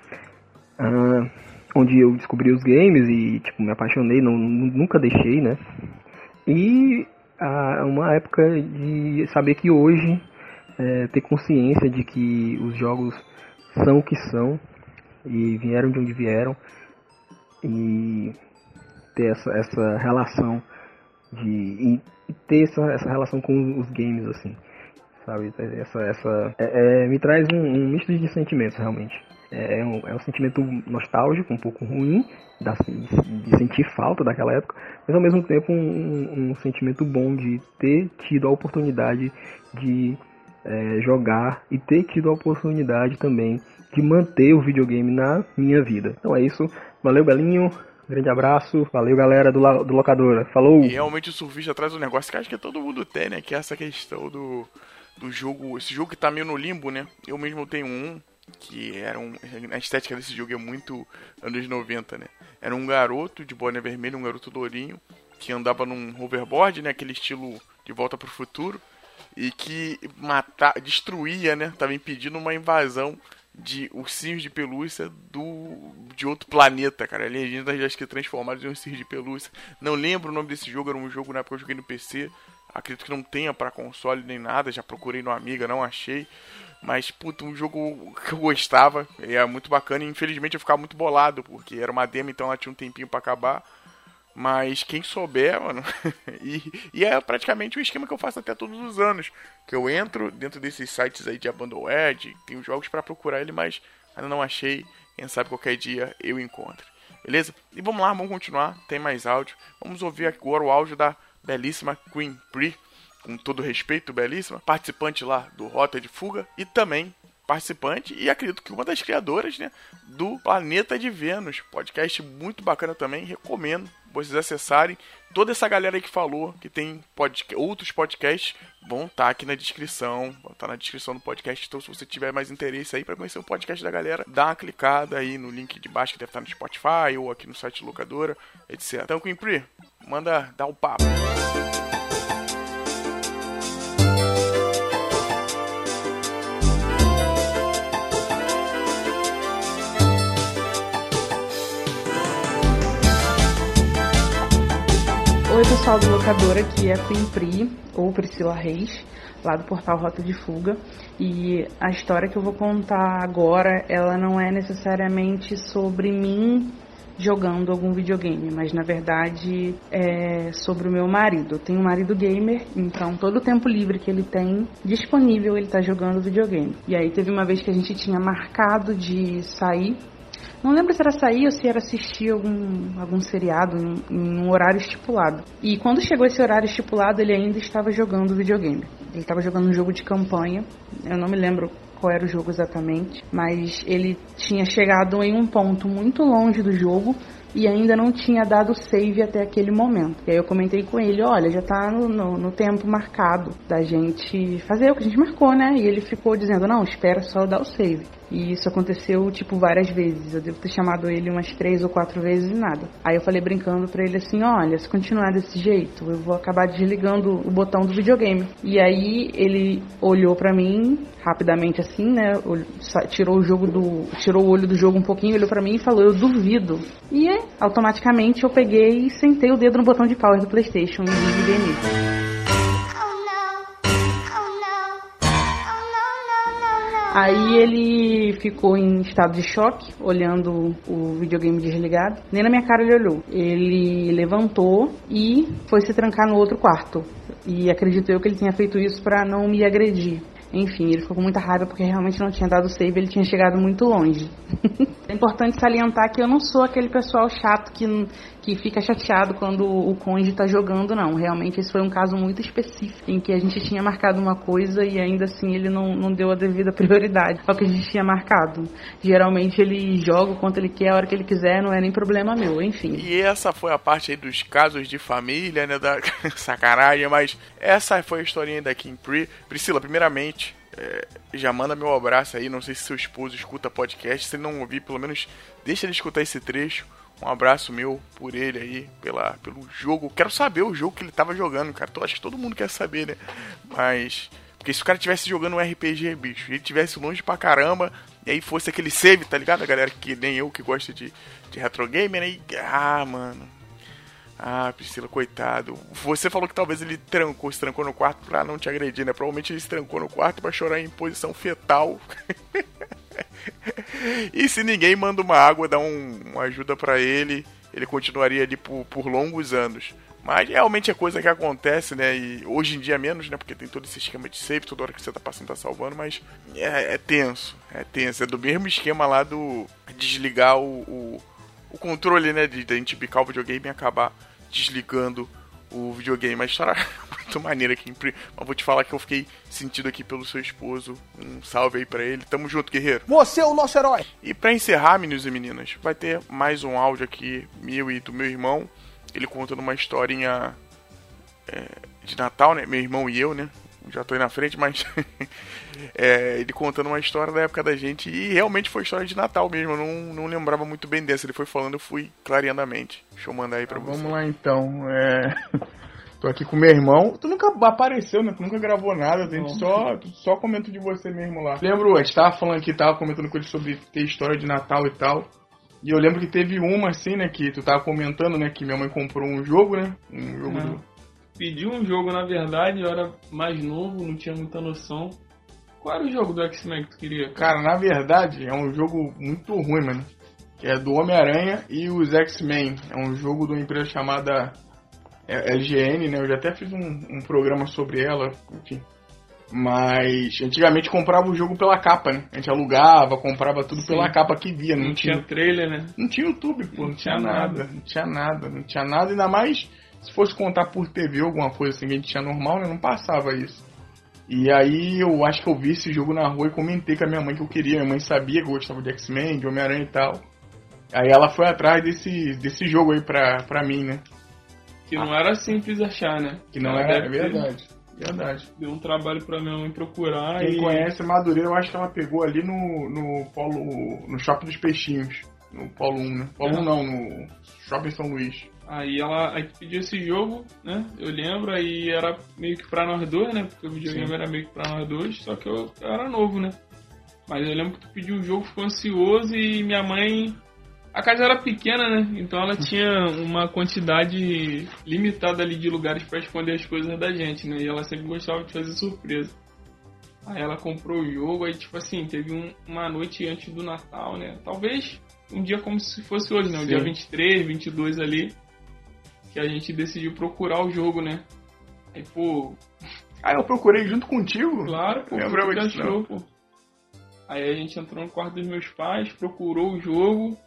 Ah, onde eu descobri os games e tipo me apaixonei, não, nunca deixei, né? E a, uma época de saber que hoje é, ter consciência de que os jogos são o que são e vieram de onde vieram e ter essa, essa relação de e ter essa, essa relação com os games assim sabe? Essa essa é, é, me traz um, um misto de sentimentos realmente. É, é um, é um sentimento nostálgico, um pouco ruim, de sentir falta daquela época, mas ao mesmo tempo um, um sentimento bom de ter tido a oportunidade de é, jogar e ter tido a oportunidade também de manter o videogame na minha vida. Então é isso. Valeu, Belinho. Grande abraço. Valeu, galera do, do Locadora. Falou! E realmente o surfista traz um negócio que acho que todo mundo tem, né? Que é essa questão do, do jogo. Esse jogo que tá meio no limbo, né? Eu mesmo tenho um. Que era um. A estética desse jogo é muito anos 90, né? Era um garoto de boné vermelho, um garoto lourinho, que andava num hoverboard, né? Aquele estilo de volta pro futuro. E que mata, destruía, né? Tava impedindo uma invasão de ursinhos de pelúcia do de outro planeta, cara. Legendas acho que transformados em ursinhos de pelúcia. Não lembro o nome desse jogo, era um jogo na época que eu joguei no PC. Acredito que não tenha para console nem nada, já procurei no Amiga, não achei. Mas, puta, um jogo que eu gostava, é muito bacana. E infelizmente eu ficava muito bolado, porque era uma demo, então ela tinha um tempinho para acabar. Mas quem souber, mano. e, e, é praticamente o esquema que eu faço até todos os anos. Que eu entro dentro desses sites aí de Abandoned, tenho jogos para procurar ele, mas ainda não achei. Quem sabe qualquer dia eu encontre. Beleza? E vamos lá, vamos continuar. Tem mais áudio. Vamos ouvir agora o áudio da belíssima Queen Pri. Com todo respeito, belíssima. Participante lá do Rota de Fuga. E também participante e acredito que uma das criadoras né, do Planeta de Vênus. Podcast muito bacana também, recomendo vocês acessarem. Toda essa galera aí que falou, que tem outros podcasts, vão estar tá aqui na descrição. Vão estar tá na descrição do podcast. Então, se você tiver mais interesse aí para conhecer o podcast da galera, dá uma clicada aí no link de baixo que deve estar no Spotify ou aqui no site locadora, etc. Então, Queen Pri, manda dar o um papo. Oi, pessoal do locador, aqui é a Queen Pri, ou Priscila Reis, lá do portal Rota de Fuga. E a história que eu vou contar agora, ela não é necessariamente sobre mim jogando algum videogame, mas na verdade é sobre o meu marido. Eu tenho um marido gamer, então todo o tempo livre que ele tem disponível ele tá jogando videogame. E aí teve uma vez que a gente tinha marcado de sair não lembro se era sair ou se era assistir algum, algum seriado em, em um horário estipulado. E quando chegou esse horário estipulado, ele ainda estava jogando videogame. Ele estava jogando um jogo de campanha. Eu não me lembro qual era o jogo exatamente, mas ele tinha chegado em um ponto muito longe do jogo e ainda não tinha dado save até aquele momento. E aí eu comentei com ele, olha, já tá no, no, no, tempo marcado da gente fazer o que a gente marcou, né? E ele ficou dizendo, não, espera só dar o save. E isso aconteceu, tipo, várias vezes. Eu devo ter chamado ele umas três ou quatro vezes e nada. Aí eu falei brincando pra ele assim: olha, se continuar desse jeito, eu vou acabar desligando o botão do videogame. E aí ele olhou pra mim rapidamente assim, né? Tirou o jogo do. Tirou o olho do jogo um pouquinho, olhou pra mim e falou: eu duvido. E automaticamente eu peguei e sentei o dedo no botão de power do PlayStation e desliguei nele. Aí ele ficou em estado de choque, olhando o videogame desligado. Nem na minha cara ele olhou. Ele levantou e foi se trancar no outro quarto. E acredito eu que ele tenha feito isso para não me agredir. Enfim, ele ficou com muita raiva porque realmente não tinha dado save, ele tinha chegado muito longe. é importante salientar que eu não sou aquele pessoal chato que que fica chateado quando o cônjuge está jogando, não. Realmente esse foi um caso muito específico em que a gente tinha marcado uma coisa e ainda assim ele não, não deu a devida prioridade ao que a gente tinha marcado. Geralmente ele joga o quanto ele quer, a hora que ele quiser, não é nem problema meu, enfim. E essa foi a parte aí dos casos de família, né, da sacanagem, mas essa foi a historinha da Kim Pri. Priscila, primeiramente, é, já manda meu abraço aí. Não sei se seu esposo escuta podcast. Se ele não ouvir, pelo menos deixa ele escutar esse trecho. Um abraço meu por ele aí, pela, pelo jogo. Quero saber o jogo que ele tava jogando, cara. Acho que todo mundo quer saber, né? Mas. Porque se o cara tivesse jogando um RPG, bicho, ele tivesse longe pra caramba, e aí fosse aquele save, tá ligado? A galera que nem eu que gosta de, de retro game, né? E, ah, mano. Ah, Priscila, coitado. Você falou que talvez ele trancou, se trancou no quarto pra não te agredir, né? Provavelmente ele se trancou no quarto pra chorar em posição fetal. e se ninguém manda uma água, dá um, uma ajuda para ele, ele continuaria ali por, por longos anos. Mas realmente é coisa que acontece, né? E hoje em dia menos, né? Porque tem todo esse esquema de save, toda hora que você tá passando tá salvando, mas é, é tenso. É tenso. É do mesmo esquema lá do desligar o, o, o controle, né? De, de a gente picar o videogame e acabar desligando o videogame. História é muito maneira aqui. Mas vou te falar que eu fiquei sentido aqui pelo seu esposo. Um salve aí pra ele. Tamo junto, guerreiro. Você é o nosso herói. E pra encerrar, meninos e meninas, vai ter mais um áudio aqui, meu e do meu irmão. Ele contando uma historinha é, de Natal, né? Meu irmão e eu, né? Já tô aí na frente, mas. é, ele contando uma história da época da gente. E realmente foi história de Natal mesmo. Eu não, não lembrava muito bem dessa. Ele foi falando, eu fui clareando a mente. Deixa eu mandar aí pra Tá, você. Vamos lá então. É... Tô aqui com meu irmão. Tu nunca apareceu, né? Tu nunca gravou nada. A gente só, só comenta de você mesmo lá. Lembro, a gente tava falando aqui, tava comentando com ele sobre ter história de Natal e tal. E eu lembro que teve uma assim, né? Que tu tava comentando, né? Que minha mãe comprou um jogo, né? Um jogo Não. do. Pedi um jogo, na verdade, eu era mais novo, não tinha muita noção. Qual era o jogo do X-Men que tu queria? Cara, na verdade, é um jogo muito ruim, mano. Que é do Homem-Aranha e os X-Men. É um jogo de uma empresa chamada é, LGN, né? Eu já até fiz um, um programa sobre ela, enfim. Mas antigamente comprava o jogo pela capa, né? A gente alugava, comprava tudo Sim. pela capa que via, não, Não tinha tinha. trailer, né? Não tinha YouTube, pô, não, Não tinha tinha nada, nada. não tinha nada, não tinha nada, ainda mais se fosse contar por TV alguma coisa assim que a gente tinha normal, né? Não passava isso. E aí eu acho que eu vi esse jogo na rua e comentei com a minha mãe que eu queria. Minha mãe sabia que eu gostava de X-Men, de Homem-Aranha e tal. Aí ela foi atrás desse, desse jogo aí pra, pra mim, né? Que não era simples achar, né? Que não Ela era, é deve ter- verdade. Verdade. Deu um trabalho pra minha mãe procurar Quem e... conhece Madureira, eu acho que ela pegou ali no, no Polo. no Shopping dos Peixinhos. No Polo 1, né? Polo É. 1 não, no Shopping São Luís. Aí ela aí tu pediu esse jogo, né? Eu lembro, aí era meio que pra nós dois, né? Porque o videogame Sim. era meio que pra nós dois, só que eu, eu era novo, né? Mas eu lembro que tu pediu o jogo, ficou ansioso e minha mãe. A casa era pequena, né? Então ela tinha uma quantidade limitada ali de lugares pra esconder as coisas da gente, né? E ela sempre gostava de fazer surpresa. Aí ela comprou o jogo, aí tipo assim, teve um- uma noite antes do Natal, né? Talvez um dia como se fosse hoje, né? O Sim. dia 23, 22 ali, que a gente decidiu procurar o jogo, né? Aí, pô, Ah, eu procurei junto contigo? claro, pô, Lembrava tu que disso, achou, pô. Aí a gente entrou no quarto dos meus pais, procurou o jogo,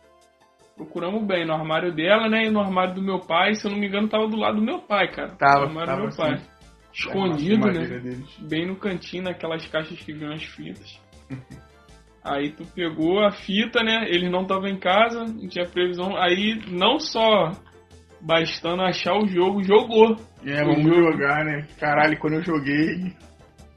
procuramos bem no armário dela, né? E no armário do meu pai, se eu não me engano, tava do lado do meu pai, cara. Tava, no armário tava do meu pai. Escondido, A né? deles. Bem no cantinho, naquelas caixas que vinham as fitas. Aí tu pegou a fita, né? Ele não tava em casa, não tinha previsão. Aí não só bastando achar o jogo, jogou. É, vamos jogo. jogar, né? Caralho, quando eu joguei.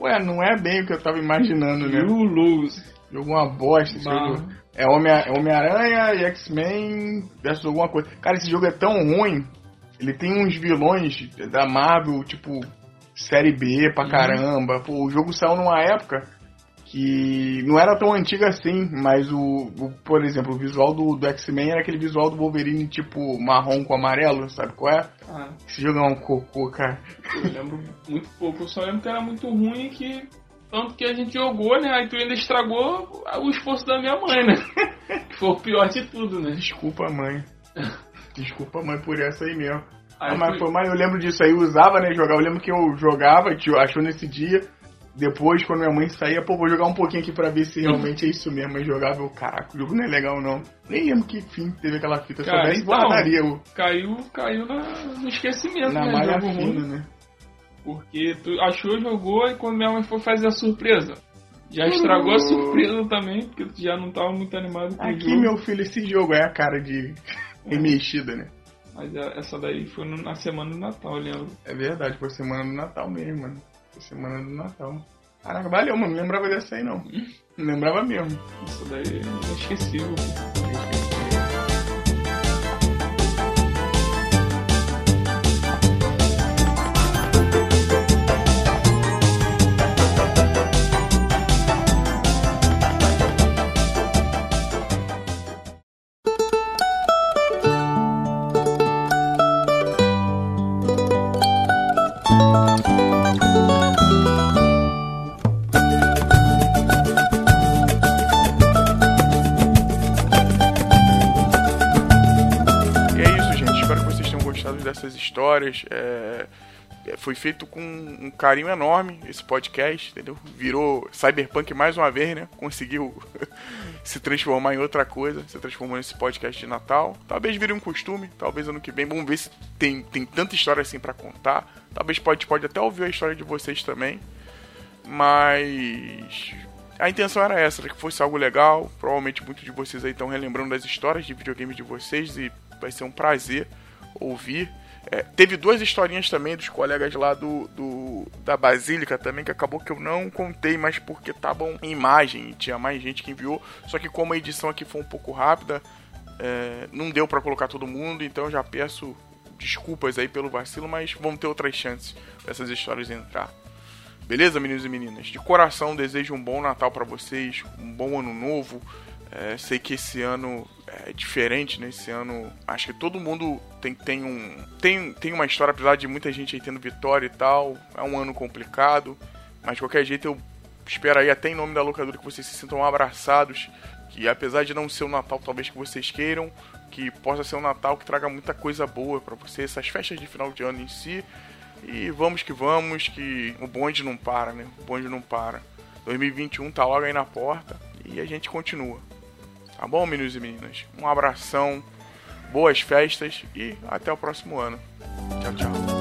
Ué, não é bem o que eu tava imaginando, né? You lose. Jogo uma bosta esse jogo. É é Homem-Aranha e X-Men versus alguma coisa. Cara, esse jogo é tão ruim. Ele tem uns vilões da Marvel, tipo, série B pra Uhum. caramba. Pô, o jogo saiu numa época que não era tão antiga assim, mas o, o- por exemplo, o visual do, do X-Men era aquele visual do Wolverine, tipo, marrom com amarelo, sabe qual é? Ah, Esse jogo é um cocô, cara. eu lembro muito pouco. Eu só lembro que era muito ruim e que. Tanto que a gente jogou, né? Aí tu ainda estragou o esforço da minha mãe, né? que foi o pior de tudo, né? Desculpa, mãe. Desculpa, mãe, por essa aí mesmo. Aí Ah, mas, foi- mas eu lembro disso aí, eu usava, né, jogava. Eu lembro que eu jogava, tio, achou nesse dia. Depois, quando minha mãe saía, pô, vou jogar um pouquinho aqui pra ver se realmente é isso mesmo. Aí jogava, eu, caraca, o jogo não é legal não. Nem lembro que fim teve aquela fita. Cara, soubesse, então, guardaria o, Caiu, caiu na- no esquecimento, na né? malha ruim. fina, né? Porque tu achou, jogou e quando minha mãe foi fazer a surpresa. Já estragou a surpresa também, porque tu já não tava muito animado com o Aqui, jogo. meu filho, esse jogo é a cara de remexida, né? Mas a- essa daí foi na semana do Natal, lembro. É verdade, foi semana do Natal mesmo, mano. Semana do Natal. Caraca, valeu, mano. Não lembrava dessa aí, não. Não lembrava mesmo. Isso daí é inesquecível. É histórias. É, é, foi feito com um carinho enorme esse podcast, entendeu? Virou Cyberpunk mais uma vez, né? Conseguiu se transformar em outra coisa, se transformou nesse podcast de Natal. Talvez vire um costume, talvez ano que vem. Vamos ver se tem, tem tanta história assim para contar. Talvez pode, pode até ouvir a história de vocês também. Mas a intenção era essa, que fosse algo legal. Provavelmente muitos de vocês aí estão relembrando das histórias de videogames de vocês e vai ser um prazer ouvir. É, teve duas historinhas também dos colegas lá do, do, da Basílica também, que acabou que eu não contei, mas porque estavam em imagem tinha mais gente que enviou. Só que como a edição aqui foi um pouco rápida, é, não deu para colocar todo mundo, então já peço desculpas aí pelo vacilo, mas vamos ter outras chances dessas histórias entrar. Beleza, meninos e meninas? De coração desejo um bom Natal para vocês, um bom ano novo. É, sei que esse ano é diferente, né? Esse ano acho que todo mundo tem, tem, um, tem, tem uma história, apesar de muita gente aí tendo vitória e tal. É um ano complicado, mas de qualquer jeito eu espero aí, até em nome da locadora, que vocês se sintam abraçados. Que apesar de não ser o Natal talvez que vocês queiram, que possa ser um Natal que traga muita coisa boa para vocês, essas festas de final de ano em si. E vamos que vamos, que o bonde não para, né? O bonde não para. 2021 tá logo aí na porta e a gente continua. Tá bom, meninos e meninas? Um abração, boas festas e até o próximo ano. Tchau, tchau.